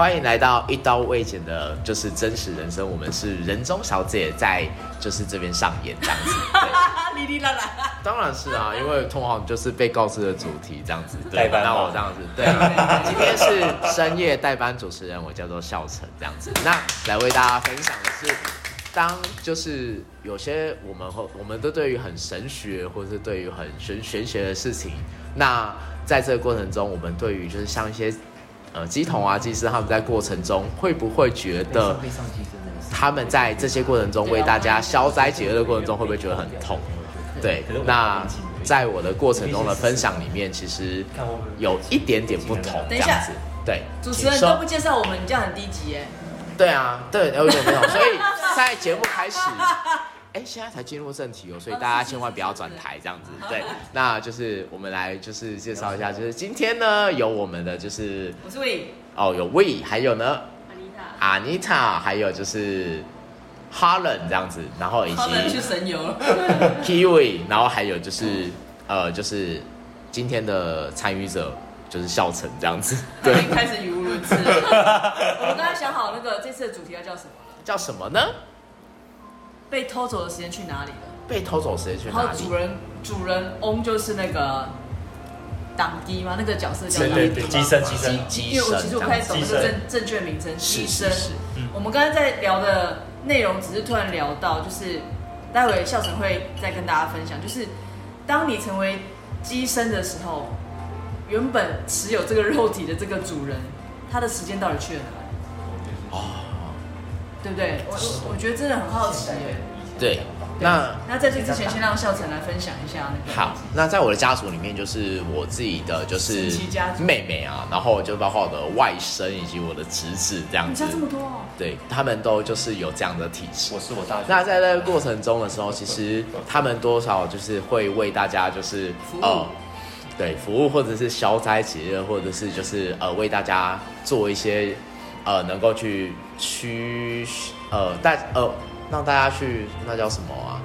欢迎来到一刀未剪的，就是真实人生。我们是人中小姐在就是这边上演这样子。哩哩啦啦。当然是啊，因为通常就是被告知的主题这样子。对，那我这样子。对，今天是深夜代班主持人，我叫做笑成这样子。那来为大家分享的是，当就是有些我们和我们都对于很神学，或者是对于很玄玄学的事情，那在这个过程中，我们对于就是像一些。呃，鸡童啊，乩师他们在过程中会不会觉得，他们在这些过程中为大家消灾解厄的过程中，会不会觉得很痛？对，那在我的过程中的分享里面，其实有一点点不同，这样子。对，主持人都不介绍我们，这样很低级耶。对啊，对，有点不同。所以在节目开始。哎，现在才进入正题哦，所以大家千万不要转台这样子。对，那就是我们来就是介绍一下，就是今天呢有我们的就是我是 We 哦，有 We，还有呢 Anita，Anita，还有就是 Harlan 这样子，然后以及去神游了，Kiwi，然后还有就是呃就是今天的参与者就是笑成这样子。对，开始语无伦次了。我们刚才想好那个这次的主题要叫什么了？叫什么呢？被偷走的时间去哪里了？被偷走的时间去哪里？然后主人主人翁就是那个党乩吗？那个角色叫对对对，乩身乩身乩，因为我其实我不太懂这个正正确名称。乩身。我们刚才在聊的内容，只是突然聊到，就是待会笑成会再跟大家分享，就是当你成为机身的时候，原本持有这个肉体的这个主人，他的时间到底去了哪里？哦。对不对？我我觉得真的很好奇耶。对，那那在这之前，先让孝成来分享一下那个。好，那在我的家族里面，就是我自己的就是妹妹啊，然后就包括我的外甥以及我的侄子这样子。你家这么多哦？对，他们都就是有这样的体质。我是我大。那在那个过程中的时候，其实他们多少就是会为大家就是呃，对，服务或者是消灾解厄，或者是就是呃为大家做一些。呃，能够去驱呃带呃让大家去那叫什么啊？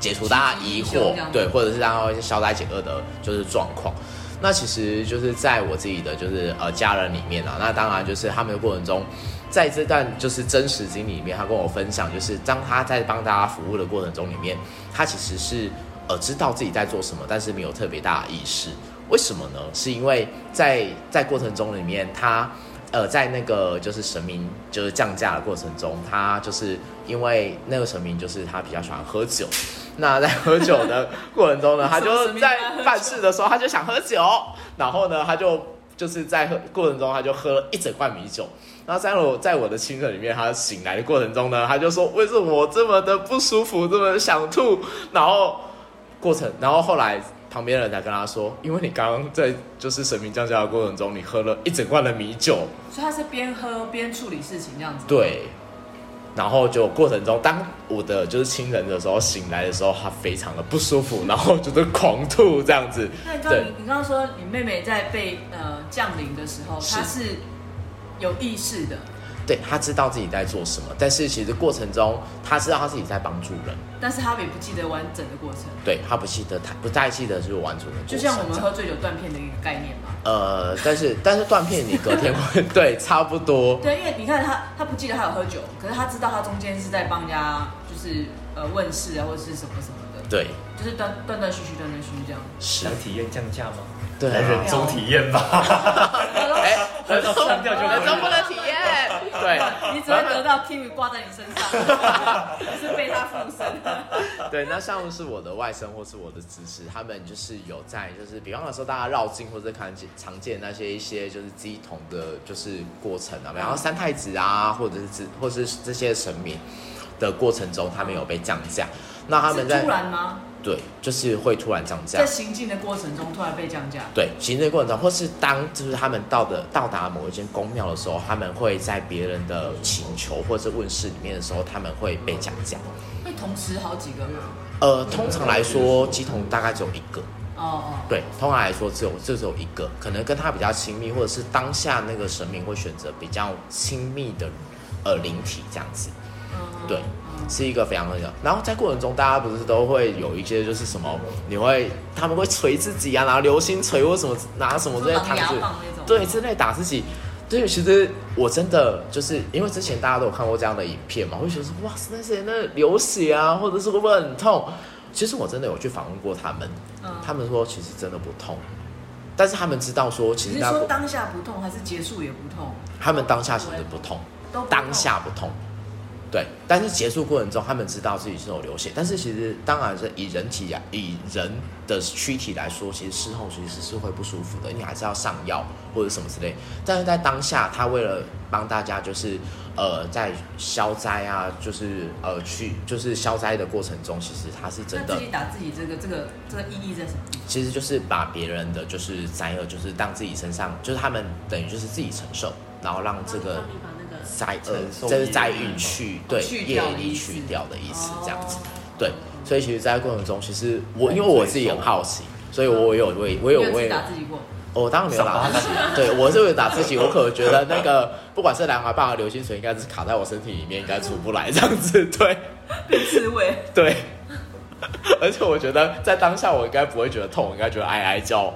解除大家疑惑，对，或者是让一些消灾解厄的，就是状况。那其实就是在我自己的就是呃家人里面啊，那当然就是他们的过程中，在这段就是真实经历里面，他跟我分享，就是当他在帮大家服务的过程中里面，他其实是呃知道自己在做什么，但是没有特别大的意识。为什么呢？是因为在在过程中里面他。呃，在那个就是神明就是降价的过程中，他就是因为那个神明就是他比较喜欢喝酒，那在喝酒的过程中呢，他就在办事的时候他就想喝酒，然后呢，他就就是在喝过程中他就喝了一整罐米酒，然后在我在我的亲人里面，他醒来的过程中呢，他就说为什么我这么的不舒服，这么想吐，然后过程，然后后来。旁边的人才跟他说，因为你刚刚在就是神明降驾的过程中，你喝了一整罐的米酒，所以他是边喝边处理事情这样子。对，然后就过程中，当我的就是亲人的时候醒来的时候，他非常的不舒服，然后就是狂吐这样子。那你刚你你刚刚说你妹妹在被呃降临的时候，她是有意识的。对，他知道自己在做什么，但是其实过程中他知道他自己在帮助人，但是他也不记得完整的过程。对，他不记得，他不太记得就是完整的过程。就像我们喝醉酒断片的一个概念嘛。呃，但是但是断片你隔天会 对差不多。对，因为你看他他不记得他有喝酒，可是他知道他中间是在帮人家就是呃问事啊或者是什么什么的。对，就是断断断续续断断续续这样。是。想体验降价吗？对，来人中体验吧。哎，人中不能体验。对，你只会得到 Kimi 挂在你身上，你是被他附身。对，那像是我的外甥或是我的侄子，他们就是有在，就是比方说大家绕境或者看见常见那些一些就是鸡同的，就是过程啊，比方说三太子啊，或者是或是这些神明的过程中，他们有被降价。那他们在突然吗？对，就是会突然降价，在行进的过程中突然被降价。对，行进的过程中，或是当就是他们到的到达某一间宫庙的时候，他们会在别人的请求或者问事里面的时候，他们会被降价。会同时好几个人？呃，通常来说，鸡童大概只有一个。哦哦。对，通常来说只有就只有一个，可能跟他比较亲密，或者是当下那个神明会选择比较亲密的呃灵体这样子。嗯。对。是一个非常重要，然后在过程中，大家不是都会有一些就是什么，你会他们会捶自己啊，拿流星锤或什么拿什么这些糖子，对，之类打自己。对，其实我真的就是因为之前大家都有看过这样的影片嘛，会觉得说哇塞，那些那流血啊，或者是会不会很痛？其实我真的有去访问过他们，嗯、他们说其实真的不痛，但是他们知道说其实你说当下不痛还是结束也不痛？他们当下其实不痛，不痛当下不痛。对，但是结束过程中，他们知道自己是有流血，但是其实当然是以人体啊，以人的躯体来说，其实事后其实是会不舒服的，你还是要上药或者什么之类。但是在当下，他为了帮大家，就是呃，在消灾啊，就是呃去就是消灾的过程中，其实他是真的。自己打自己这个这个这个意义在什么？其实就是把别人的就是灾厄，就是当自己身上，就是他们等于就是自己承受，然后让这个。灾呃，这是灾运去对业力去掉的意思，这样子，对，所以其实，在过程中，其实我因为我自己很好奇，所以我有为我有为打自己过，我当然没有打自己，对我是为打自己，我可能觉得那个不管是兰花棒和流星锤，应该是卡在我身体里面，应该出不来这样子，对，被刺猬，对，而且我觉得在当下我应该不会觉得痛，我应该觉得哀哀叫。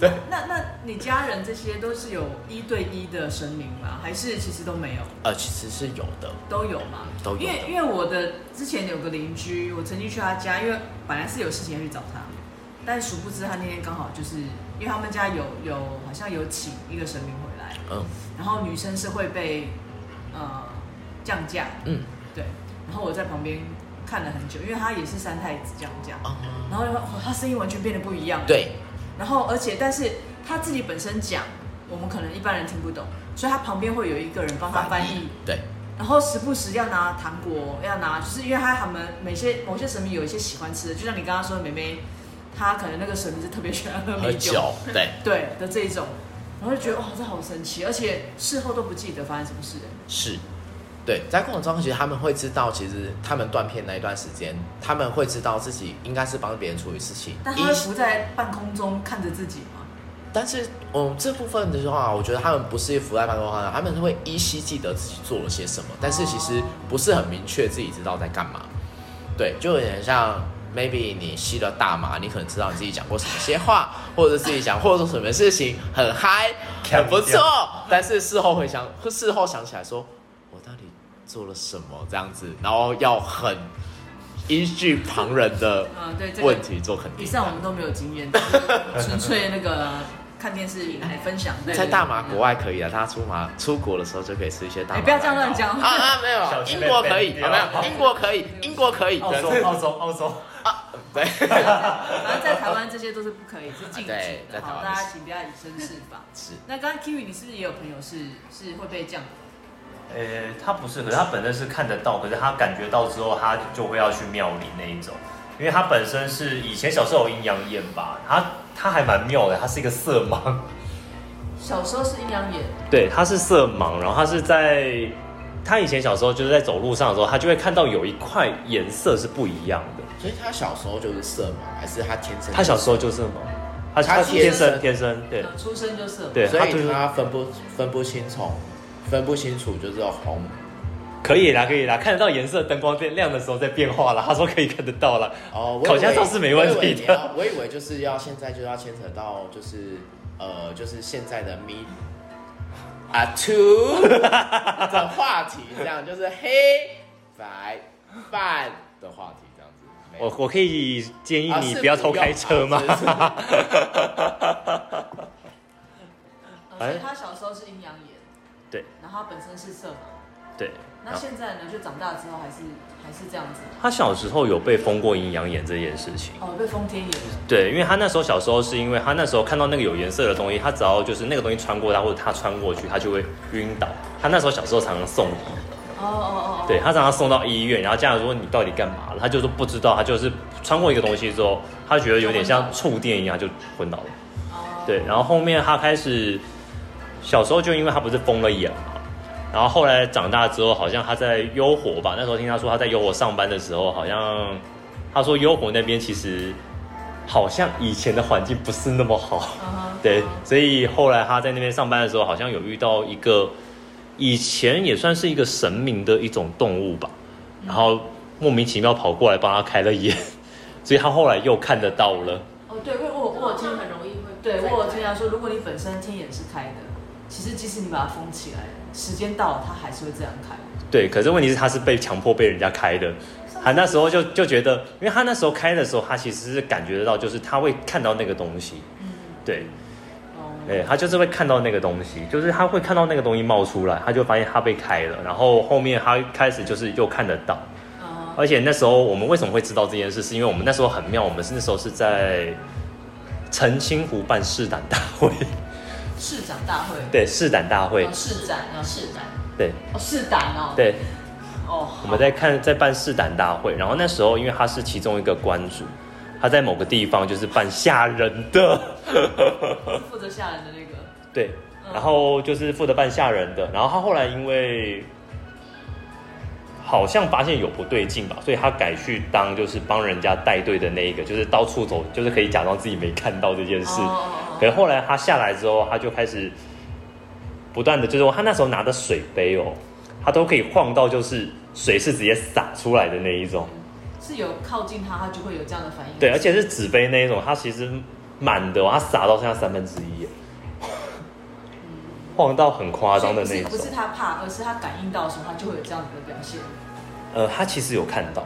对，那那你家人这些都是有一对一的神明吗？还是其实都没有？呃，其实是有的，都有吗？都有。因为因为我的之前有个邻居，我曾经去他家，因为本来是有事情要去找他，但殊不知他那天刚好就是因为他们家有有好像有请一个神明回来，嗯，然后女生是会被呃降价，嗯，对，然后我在旁边看了很久，因为他也是三太子降价，嗯，然后他声音完全变得不一样，对。然后，而且，但是他自己本身讲，我们可能一般人听不懂，所以他旁边会有一个人帮他翻译。对。然后时不时要拿糖果，要拿，就是因为他他们每些某些神明有一些喜欢吃的，就像你刚刚说的，妹妹，她可能那个神明是特别喜欢喝米酒，酒，对对的这一种，然后就觉得哇，这好神奇，而且事后都不记得发生什么事。是。对，在过程中，其实他们会知道，其实他们断片那一段时间，他们会知道自己应该是帮别人处理事情。但他会浮在半空中看着自己吗？但是，嗯，这部分的话，我觉得他们不是浮在半空中，他们会依稀记得自己做了些什么，但是其实不是很明确自己知道在干嘛。对，就有点像，maybe 你吸了大麻，你可能知道你自己讲过什么些话，或者自己讲或者说什么事情很嗨，很不错，但是事后回想，事后想起来说。做了什么这样子，然后要很依据旁人的问题做肯定。以上我们都没有经验，纯粹那个看电视来分享。在大麻国外可以啊，他出马出国的时候就可以吃一些大麻。不要这样乱讲啊啊！没有，英国可以，有没有？英国可以，英国可以，澳洲，澳洲，澳洲啊，对。反正在台湾这些都是不可以，是禁止的。好，大家请不要以身试法。是。那刚刚 Kiwi，你是不是也有朋友是是会被这样？呃，他不是，可是他本身是看得到，可是他感觉到之后，他就会要去庙里那一种，因为他本身是以前小时候有阴阳眼吧，他他还蛮妙的，他是一个色盲。小时候是阴阳眼？对，他是色盲，然后他是在他以前小时候就是在走路上的时候，他就会看到有一块颜色是不一样的。所以他小时候就是色盲，还是他天生？他小时候就色盲，他他天生天生对，出生就色盲，对，所以他分不分不清楚。分不清楚就是红，可以啦，可以啦，看得到颜色，灯光变亮的时候在变化了。他说可以看得到了。哦，烤箱照是没问题的。我以为就是要现在就要牵扯到就是呃就是现在的 me 啊 two 的话题，这样就是黑白饭的话题这样子。我我可以建议你不要偷开车吗？所以他小时候是阴阳眼。对，然后他本身是色盲，对，那现在呢？就长大之后还是还是这样子。他小时候有被封过阴阳眼这件事情，哦，被封天眼。对，因为他那时候小时候是因为他那时候看到那个有颜色的东西，他只要就是那个东西穿过他或者他穿过去，他就会晕倒。他那时候小时候常常送医，哦哦哦，对，他常常送到医院，然后家长说，你到底干嘛了？他就说不知道，他就是穿过一个东西之后，他觉得有点像触电一样，就昏倒了。哦，对，然后后面他开始。小时候就因为他不是疯了眼嘛，然后后来长大之后，好像他在优活吧。那时候听他说他在优活上班的时候，好像他说优活那边其实好像以前的环境不是那么好。Uh-huh. 对，所以后来他在那边上班的时候，好像有遇到一个以前也算是一个神明的一种动物吧，然后莫名其妙跑过来帮他开了眼，所以他后来又看得到了。哦，对，我我我听很容易会，对我有听他说，如果你本身天眼是开的。其实即使你把它封起来，时间到了它还是会这样开。对，可是问题是它是被强迫被人家开的。他那时候就就觉得，因为他那时候开的时候，他其实是感觉得到，就是他会看到那个东西。嗯，对。对，他就是会看到那个东西，就是他会看到那个东西冒出来，他就发现他被开了，然后后面他开始就是又看得到，而且那时候我们为什么会知道这件事，是因为我们那时候很妙，我们是那时候是在澄清湖办试胆大会，试胆大会，对，试胆大会，试胆啊，试胆，对，哦，试胆哦，对，哦，我们在看在办试胆大会，然后那时候因为他是其中一个关主。他在某个地方就是扮吓人的，负责吓人的那个。对，然后就是负责扮吓人的，然后他后来因为好像发现有不对劲吧，所以他改去当就是帮人家带队的那一个，就是到处走，就是可以假装自己没看到这件事。可是后来他下来之后，他就开始不断的，就是他那时候拿的水杯哦，他都可以晃到，就是水是直接洒出来的那一种。是有靠近他，他就会有这样的反应。对，而且是纸杯那一种，它其实满的，它洒到剩下三分之一，晃到很夸张的那种。不是他怕，而是他感应到的时候，他就会有这样子的表现。呃，他其实有看到，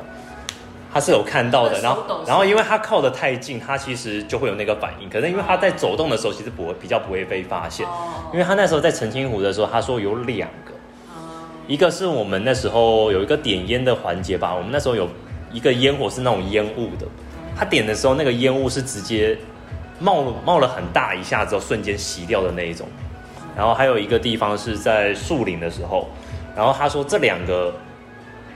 他是有看到的。然后，然后因为他靠得太近，他其实就会有那个反应。可是因为他在走动的时候，其实不会比较不会被发现。因为他那时候在澄清湖的时候，他说有两个，一个是我们那时候有一个点烟的环节吧，我们那时候有。一个烟火是那种烟雾的，他点的时候，那个烟雾是直接冒冒了很大一下之后，瞬间熄掉的那一种。然后还有一个地方是在树林的时候，然后他说这两个，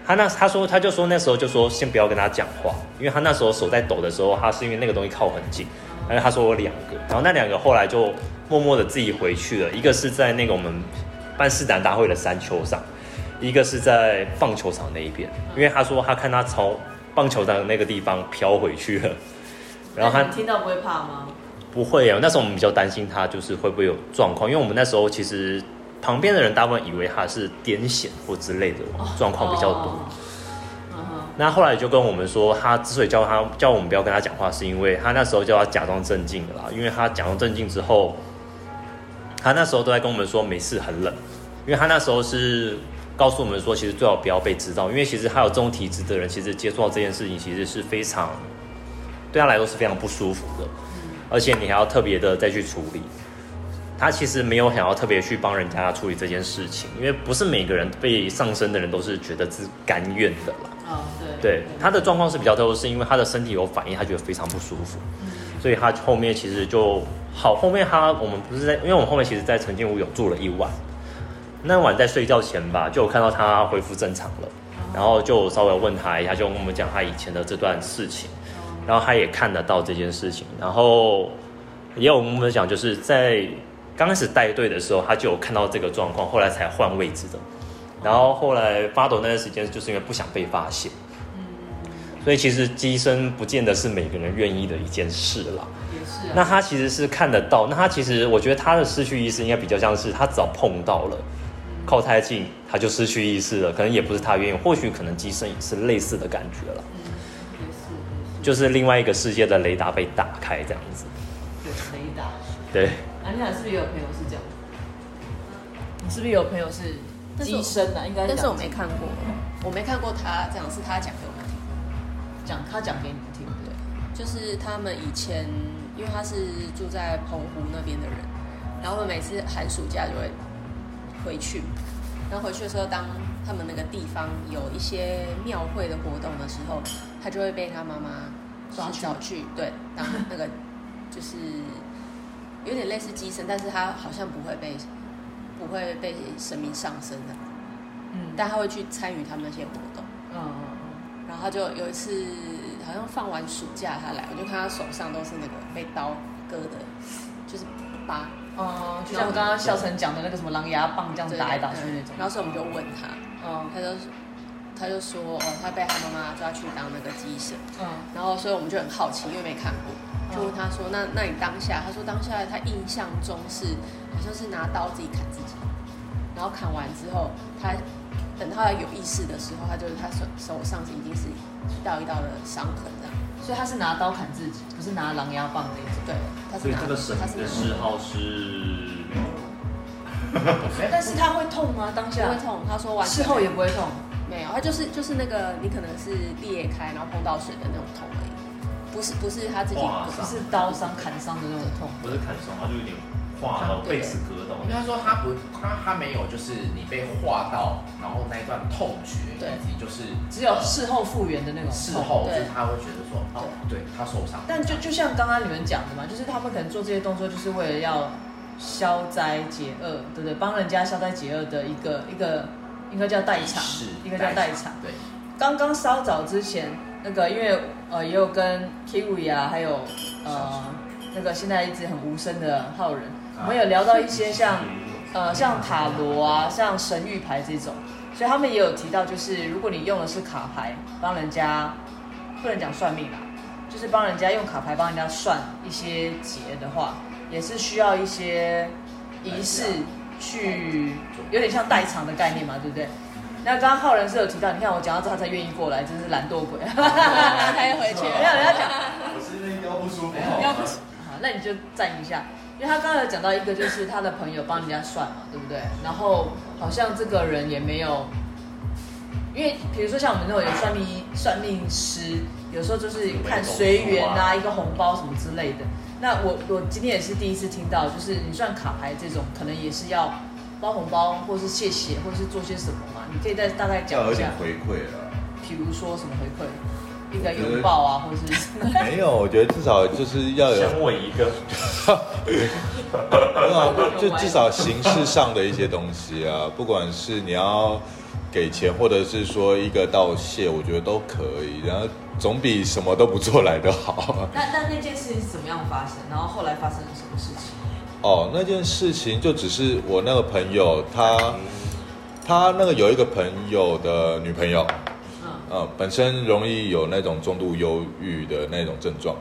他那他说他就说那时候就说先不要跟他讲话，因为他那时候手在抖的时候，他是因为那个东西靠很近。然后他说我两个，然后那两个后来就默默的自己回去了，一个是在那个我们办试胆大会的山丘上。一个是在棒球场那一边，因为他说他看他从棒球场的那个地方飘回去了，然后他听到不会怕吗？不会啊，那时候我们比较担心他就是会不会有状况，因为我们那时候其实旁边的人大部分以为他是癫痫或之类的状况比较多。那后来就跟我们说，他之所以叫他叫我们不要跟他讲话，是因为他那时候叫他假装镇静的啦，因为他假装镇静之后，他那时候都在跟我们说没事，很冷，因为他那时候是。告诉我们说，其实最好不要被知道，因为其实他有这种体质的人，其实接触到这件事情，其实是非常对他来说是非常不舒服的，而且你还要特别的再去处理。他其实没有想要特别去帮人家处理这件事情，因为不是每个人被上身的人都是觉得是甘愿的啦。哦，对。对，他的状况是比较特殊，是因为他的身体有反应，他觉得非常不舒服，所以他后面其实就好。后面他我们不是在，因为我们后面其实，在澄清湖有住了一晚。那晚在睡觉前吧，就有看到他恢复正常了，然后就稍微问他一下，就跟我们讲他以前的这段事情，然后他也看得到这件事情，然后也有跟我们讲，就是在刚开始带队的时候，他就有看到这个状况，后来才换位置的，然后后来发抖那段时间，就是因为不想被发现，所以其实机身不见得是每个人愿意的一件事啦。也是。那他其实是看得到，那他其实我觉得他的失去意识应该比较像是他只要碰到了。靠太近，他就失去意识了。可能也不是他愿意，或许可能机身也是类似的感觉了。嗯，也是，就是另外一个世界的雷达被打开这样子。对，雷达。对。安妮塔是不是也有朋友是这样？你是不是有朋友是机身啊？应该，但是我没看过，我没看过他这样，是他讲给我们听，讲他讲给你们听，对。就是他们以前，因为他是住在澎湖那边的人，然后每次寒暑假就会。回去，然后回去的时候，当他们那个地方有一些庙会的活动的时候，他就会被他妈妈抓去，对，当那个就是有点类似机身，但是他好像不会被不会被神明上身的，嗯，但他会去参与他们那些活动，嗯然后他就有一次好像放完暑假他来，我就看他手上都是那个被刀割的，就是疤。哦、嗯，就像我刚刚笑成讲的那个什么狼牙棒这样子打来打去那种。然后所以我们就问他，嗯，他就他就说，哦，他被他妈妈抓去当那个鸡神，嗯，然后所以我们就很好奇，因为没看过，就问他说，那那你当下，他说当下他印象中是好像是拿刀自己砍自己，然后砍完之后，他等他有意识的时候，他就是他手手上是已经是一道一道的伤痕这样。所以他是拿刀砍自己，不是拿狼牙棒那种。对，他是所以这个神的嗜好是但是他会痛吗？当下不会痛，他说完事后也不会痛，没有，他就是就是那个你可能是裂开然后碰到水的那种痛而已，不是不是他自己不是刀伤砍伤的那种痛，不是砍伤，他就有点划到被刺割到。应该说他不他他没有就是你被划到，然后那一段痛觉，对，就是只有事后复原的那种事后，就是他会觉得说哦，对他受伤。但就就像刚刚你们讲的嘛，就是他们可能做这些动作就是为了要。消灾解厄，对不对？帮人家消灾解厄的一个一个，应该叫代偿，一个叫代偿。对，刚刚稍早之前，那个因为呃也有跟 Kiwi 啊，还有呃那个现在一直很无声的浩人，我们有聊到一些像呃像塔罗啊，像神谕牌这种，所以他们也有提到，就是如果你用的是卡牌帮人家，不能讲算命啦，就是帮人家用卡牌帮人家算一些劫的话。也是需要一些仪式去，有点像代偿的概念嘛，对不对？那刚刚浩仁是有提到，你看我讲到这他才愿意过来，真是懒惰鬼，他又回去，没有人家讲。我是那腰不舒服，腰不舒服。好，那你就站一下，因为他刚才有讲到一个，就是他的朋友帮人家算嘛，对不对？然后好像这个人也没有，因为比如说像我们那种有算命算命师，有时候就是看随缘啊，一个红包什么之类的。那我我今天也是第一次听到，就是你算卡牌这种，可能也是要包红包，或是谢谢，或是做些什么嘛？你可以再大概讲一下。要有点回馈了。比如说什么回馈？一个拥抱啊，或是？没有，我觉得至少就是要有。想我一个。没有，就至少形式上的一些东西啊，不管是你要给钱，或者是说一个道谢，我觉得都可以。然后。总比什么都不做来的好。那那那件事情是怎么样发生？然后后来发生了什么事情？哦，那件事情就只是我那个朋友，他他那个有一个朋友的女朋友，嗯，呃，本身容易有那种中度忧郁的那种症状，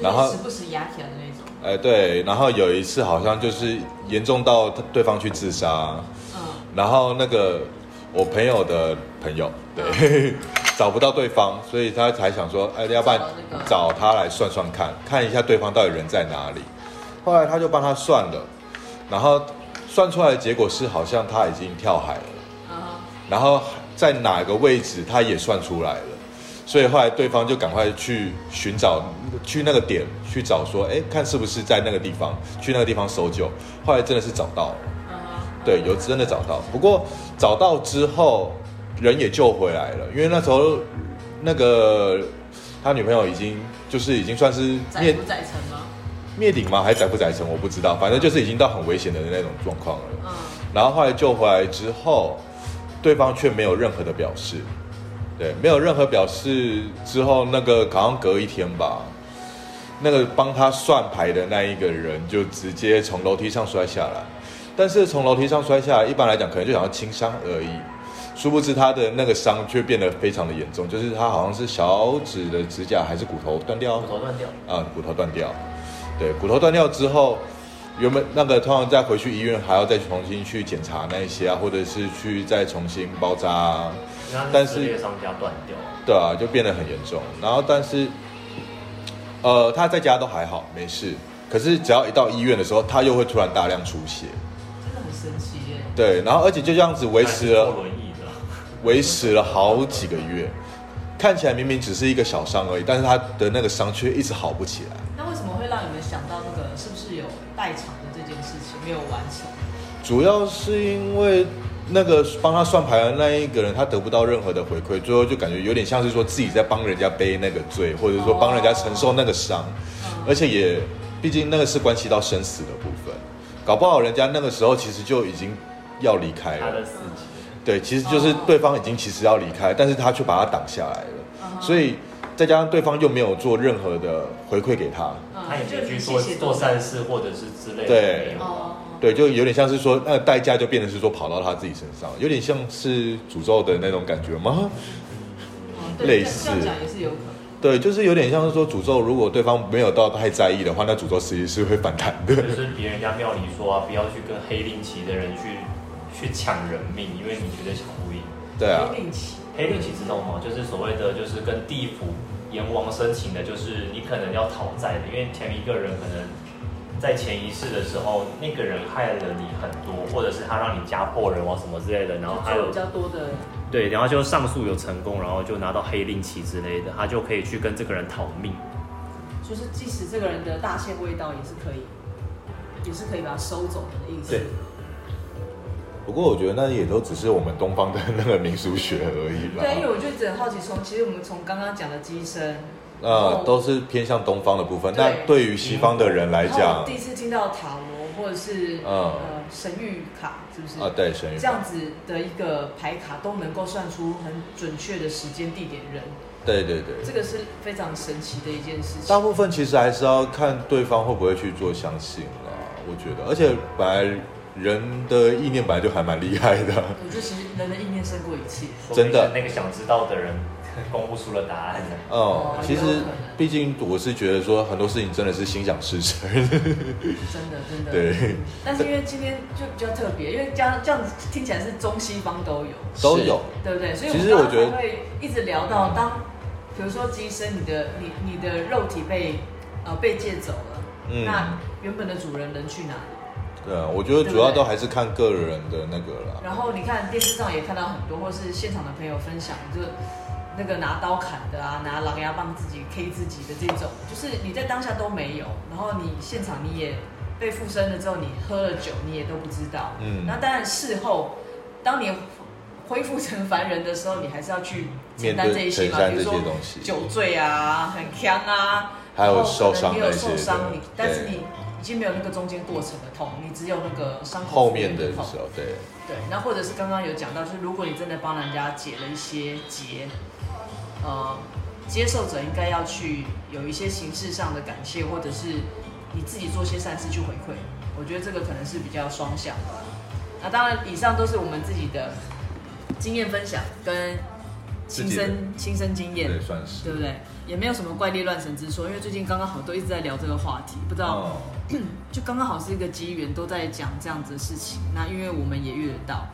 然后时不时压起来的那种。哎，对，然后有一次好像就是严重到对方去自杀，嗯，然后那个我朋友的朋友，对。嗯 找不到对方，所以他才想说，哎，要不然找他来算算看，看一下对方到底人在哪里。后来他就帮他算了，然后算出来的结果是好像他已经跳海了，然后在哪个位置他也算出来了，所以后来对方就赶快去寻找，去那个点去找，说，哎，看是不是在那个地方，去那个地方搜救。后来真的是找到了，对，有真的找到。不过找到之后。人也救回来了，因为那时候那个他女朋友已经就是已经算是？灭顶吗？还是载不载沉？我不知道，反正就是已经到很危险的那种状况了。嗯。然后后来救回来之后，对方却没有任何的表示，对，没有任何表示。之后那个好像隔一天吧，那个帮他算牌的那一个人就直接从楼梯上摔下来。但是从楼梯上摔下来，一般来讲可能就想要轻伤而已。殊不知他的那个伤却变得非常的严重，就是他好像是小指的指甲还是骨头断掉，骨头断掉啊，骨头断掉，对，骨头断掉之后，原本那个通常再回去医院还要再重新去检查那一些啊，或者是去再重新包扎啊，但是裂伤加断掉，对啊，就变得很严重。然后但是，呃，他在家都还好，没事，可是只要一到医院的时候，他又会突然大量出血，真的很神奇耶。对，然后而且就这样子维持了。维持了好几个月，看起来明明只是一个小伤而已，但是他的那个伤却一直好不起来。代偿的这件事情没有完成？主要是因为那个帮他算牌的那一个人，他得不到任何的回馈，最后就感觉有点像是说自己在帮人家背那个罪，或者说帮人家承受那个伤，哦、而且也毕竟那个是关系到生死的部分，搞不好人家那个时候其实就已经要离开了。对，其实就是对方已经其实要离开，但是他却把他挡下来了，所以再加上对方又没有做任何的回馈给他，他也没去做做善事或者是之类的，对，对，就有点像是说那个代价就变成是说跑到他自己身上，有点像是诅咒的那种感觉吗？类似，这样讲也是有可能。对，就是有点像是说诅咒，如果对方没有到太在意的话，那诅咒实际是会反弹的。就是别人家庙里说啊，不要去跟黑令旗的人去。去抢人命，因为你觉得抢不赢。对啊。黑令旗，黑令旗知道吗？就是所谓的，就是跟地府阎王申请的，就是你可能要讨债的，因为前一个人可能在前一世的时候，那个人害了你很多，或者是他让你家破人亡什么之类的，然后还有比较多的，对，然后就上诉有成功，然后就拿到黑令旗之类的，他就可以去跟这个人讨命。就是即使这个人的大限未到，也是可以，也是可以把他收走的意思。对。不过我觉得那也都只是我们东方的那个民俗学而已啦。对，因为我就只很好奇，从其实我们从刚刚讲的机身，呃，都是偏向东方的部分。那对于西方的人来讲，第一次听到塔罗或者是、嗯、呃神谕卡，是不是？啊，对，神谕这样子的一个牌卡都能够算出很准确的时间、地点、人。对对对，这个是非常神奇的一件事情。大部分其实还是要看对方会不会去做相信啦，我觉得，而且本来。人的意念本来就还蛮厉害的。我觉得其实人的意念胜过一切。真的，那个想知道的人公布出了答案。哦，其实毕竟我是觉得说很多事情真的是心想事成。真的真的。对。但是因为今天就比较特别，因为这样这样子听起来是中西方都有。都有。对不对？所以其实我觉得会一直聊到当，比如说机身，你的你你的肉体被呃被借走了，嗯，那原本的主人能去哪里？对啊，我觉得主要都还是看个人的那个啦。然后你看电视上也看到很多，或是现场的朋友分享，就那个拿刀砍的啊，拿狼牙棒自己 K 自己的这种，就是你在当下都没有，然后你现场你也被附身了之后，你喝了酒你也都不知道。嗯。那当然事后，当你恢复成凡人的时候，你还是要去承担这一些嘛，比如说酒醉啊，很呛啊，还有受伤没有受伤，你但是你。已经没有那个中间过程的痛，你只有那个伤口后面的时候，对对。那或者是刚刚有讲到，就是如果你真的帮人家解了一些结，呃，接受者应该要去有一些形式上的感谢，或者是你自己做些善事去回馈。我觉得这个可能是比较双向的。那当然，以上都是我们自己的经验分享跟亲身亲身经验，对，算是，对不对？也没有什么怪力乱神之说，因为最近刚刚好都一直在聊这个话题，不知道。哦就刚刚好是一个机缘，都在讲这样子的事情。那因为我们也遇得到，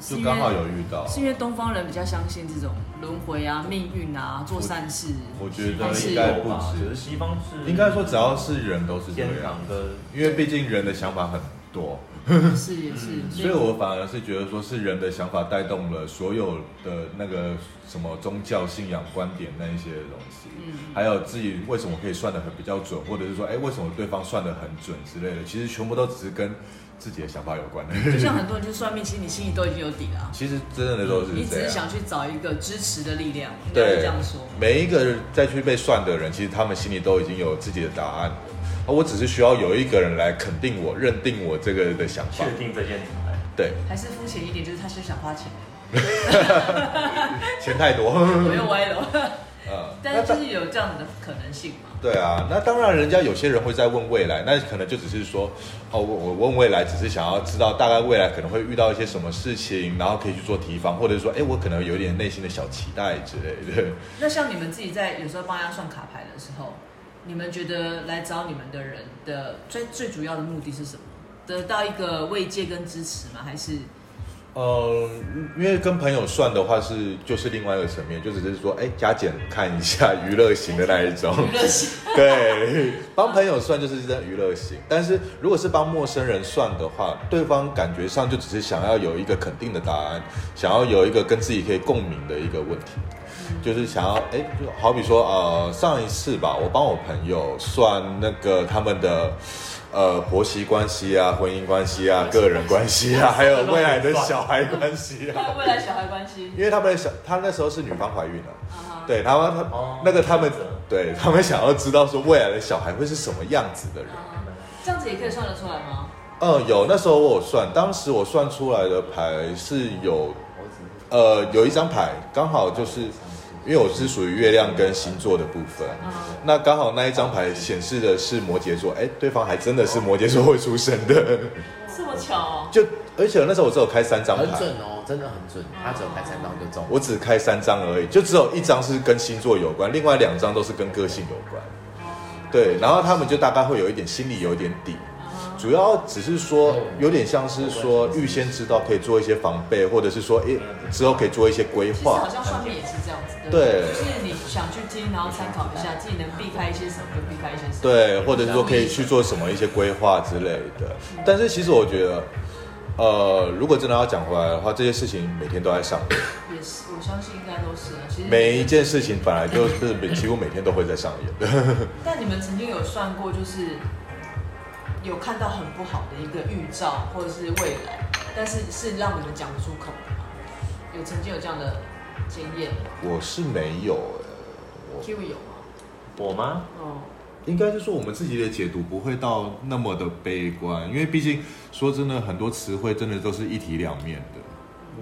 就刚好有遇到，是因为东方人比较相信这种轮回啊、命运啊、做善事。我觉得应该不止，西方是应该说只要是人都是这样的，因为毕竟人的想法很多。是也是，所以我反而是觉得说是人的想法带动了所有的那个什么宗教信仰观点那一些东西，嗯，还有自己为什么可以算的很比较准，或者是说哎为什么对方算的很准之类的，其实全部都只是跟自己的想法有关的。就像很多人去算命，其实你心里都已经有底了。其实真正的都是，你只是想去找一个支持的力量，对，这样说。每一个再去被算的人，其实他们心里都已经有自己的答案。我只是需要有一个人来肯定我、认定我这个的想法，确定这件事。对，还是肤浅一点，就是他是想花钱，钱太多，我又歪了。呃，但是就是有这样的可能性嘛？对啊，那当然，人家有些人会在问未来，那可能就只是说，哦，我我问未来，只是想要知道大概未来可能会遇到一些什么事情，然后可以去做提防，或者说，哎，我可能有点内心的小期待之类的。那像你们自己在有时候帮人家算卡牌的时候。你们觉得来找你们的人的最最主要的目的是什么？得到一个慰藉跟支持吗？还是？呃，因为跟朋友算的话是就是另外一个层面，就只是说，哎，加减看一下娱乐型的那一种。娱乐型。对，帮朋友算就是在娱乐型。但是如果是帮陌生人算的话，对方感觉上就只是想要有一个肯定的答案，想要有一个跟自己可以共鸣的一个问题。就是想要哎，就好比说呃，上一次吧，我帮我朋友算那个他们的呃婆媳关系啊、婚姻关系啊、个人关系啊，还有未来的小孩关系啊。未来小孩关系，因为他们的小，他那时候是女方怀孕了，对，他们他那个他们对他们想要知道说未来的小孩会是什么样子的人，这样子也可以算得出来吗？嗯，有，那时候我有算，当时我算出来的牌是有，呃，有一张牌刚好就是。因为我是属于月亮跟星座的部分，嗯、那刚好那一张牌显示的是摩羯座，哎，对方还真的是摩羯座会出生的，这么巧、哦？就而且那时候我只有开三张牌，很准哦，真的很准，他只有开三张就中。我只开三张而已，就只有一张是跟星座有关，另外两张都是跟个性有关。对，然后他们就大概会有一点心里有一点底，主要只是说有点像是说预先知道可以做一些防备，或者是说诶之后可以做一些规划。好像算命也是这样子，对，对就是你想去听，然后参考一下自己能避开一些什么，就避开一些什么。对，或者是说可以去做什么一些规划之类的。但是其实我觉得。呃，如果真的要讲回来的话，这些事情每天都在上演。也是，我相信应该都是。其实每一件事情本来就是几乎每天都会在上演的。但你们曾经有算过，就是有看到很不好的一个预兆，或者是未来，但是是让你们讲不出口的吗？有曾经有这样的经验？我是没有诶，Q 有吗？我吗？哦。应该是说我们自己的解读不会到那么的悲观，因为毕竟说真的，很多词汇真的都是一体两面的。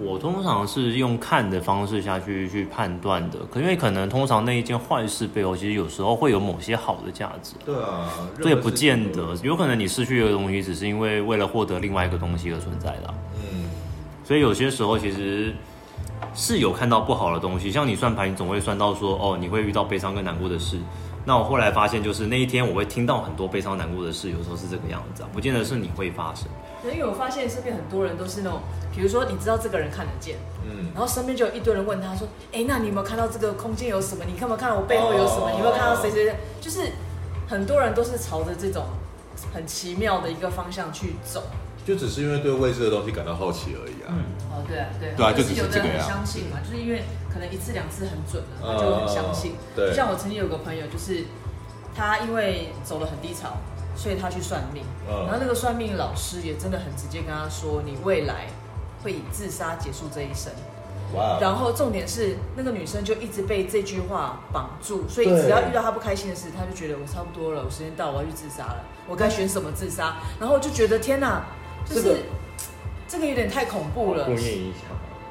我通常是用看的方式下去去判断的，可因为可能通常那一件坏事背后，其实有时候会有某些好的价值。对啊，这也不见得，有可能你失去一个东西，只是因为为了获得另外一个东西而存在的。嗯，所以有些时候其实是有看到不好的东西，像你算牌，你总会算到说，哦，你会遇到悲伤跟难过的事。那我后来发现，就是那一天我会听到很多悲伤难过的事，有时候是这个样子啊，不见得是你会发生。因为我发现身边很多人都是那种，比如说你知道这个人看得见，嗯，然后身边就有一堆人问他说，哎，那你有没有看到这个空间有什么？你看没有看到我背后有什么？你有没有看到谁谁谁？就是很多人都是朝着这种很奇妙的一个方向去走。就只是因为对未知的东西感到好奇而已啊。嗯，哦，对啊，对，对啊，就只是这个呀。相信嘛，就是因为可能一次两次很准了，他就很相信。对，就像我曾经有个朋友，就是他因为走了很低潮，所以他去算命。嗯。然后那个算命老师也真的很直接跟他说：“你未来会以自杀结束这一生。”哇。然后重点是那个女生就一直被这句话绑住，所以只要遇到她不开心的事，她就觉得我差不多了，我时间到，我要去自杀了。我该选什么自杀？然后我就觉得天哪！就是、这个、这个有点太恐怖了，负面影响，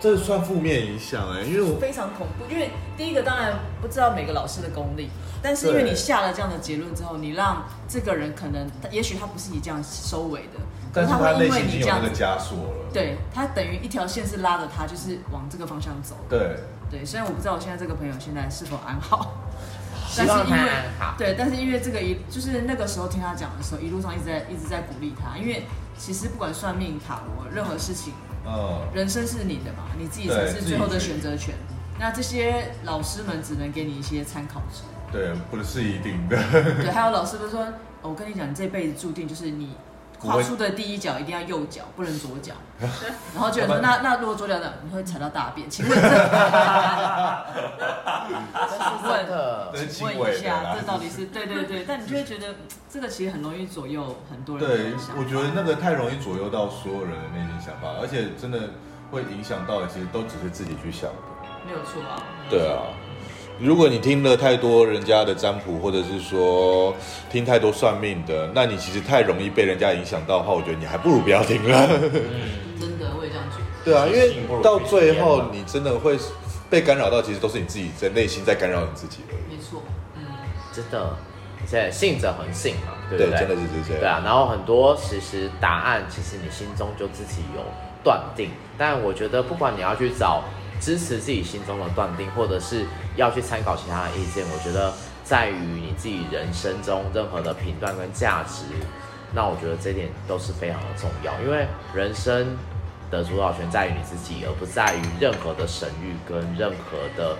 这算负面影响哎，因为我非常恐怖。因为第一个当然不知道每个老师的功力，但是因为你下了这样的结论之后，你让这个人可能，也许他不是以这样收尾的，但是他会因为你这样的枷锁了，对他等于一条线是拉着他，就是往这个方向走。对对，虽然我不知道我现在这个朋友现在是否安好，但是因为对，但是因为这个一就是那个时候听他讲的时候，一路上一直在一直在鼓励他，因为。其实不管算命塔罗任何事情，嗯，人生是你的嘛，你自己才是最后的选择权。那这些老师们只能给你一些参考值。对，不是一定的。对，还有老师不是说，我跟你讲，你这辈子注定就是你。跨出的第一脚一定要右脚，不能左脚。然后就说那那如果左脚呢？你会踩到大便？请问 这？请问一下，这到底是对对对？但你就会觉得这个其实很容易左右很多人。对，我觉得那个太容易左右到所有人的内心想法，而且真的会影响到，其实都只是自己去想的。没有错啊。对啊。如果你听了太多人家的占卜，或者是说听太多算命的，那你其实太容易被人家影响到的话，我觉得你还不如不要听了。嗯，真的，我也这样觉得。对啊，因为到最后你真的会被干扰到，其实都是你自己在内心在干扰你自己而已。没错，嗯，真的，而且信者恒信嘛，对不对？对，真的是这样。对啊，然后很多其实答案，其实你心中就自己有断定，但我觉得不管你要去找。支持自己心中的断定，或者是要去参考其他的意见，我觉得在于你自己人生中任何的评断跟价值，那我觉得这点都是非常的重要，因为人生的主导权在于你自己，而不在于任何的神谕跟任何的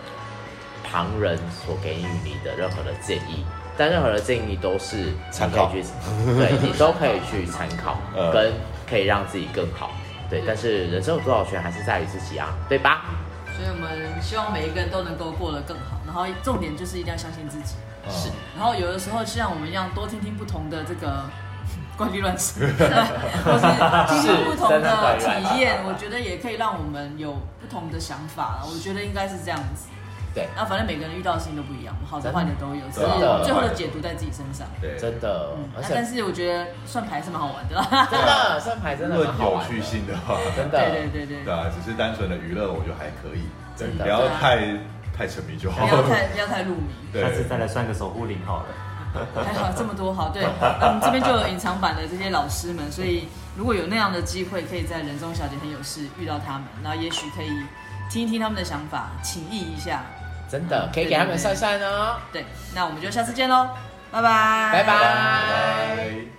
旁人所给予你的任何的建议，但任何的建议都是参考，对，你都可以去参考，跟可以让自己更好，对，但是人生的主导权还是在于自己啊，对吧？所以我们希望每一个人都能够过得更好，然后重点就是一定要相信自己。是，然后有的时候像我们一样多听听不同的这个 怪力乱神，或是听听不同的体验，我觉得也可以让我们有不同的想法。我觉得应该是这样子。对，那反正每个人遇到的事情都不一样，好的坏的都有，只是最后的解读在自己身上。对，真的。但是我觉得算牌是蛮好玩的，真的 算牌真的很好玩。有趣性的话，真的。对对对对。对啊，只是单纯的娱乐，我觉得还可以。真的，不要太太沉迷就好。不要太不要太入迷。下次再来算个守护灵好了。还好这么多好，对，我 们这边就有隐藏版的这些老师们，所以如果有那样的机会，可以在人中小姐很有事遇到他们，然后也许可以听一听他们的想法，请意一下。真的可以给他们算算哦。对，那我们就下次见喽，拜拜，拜拜。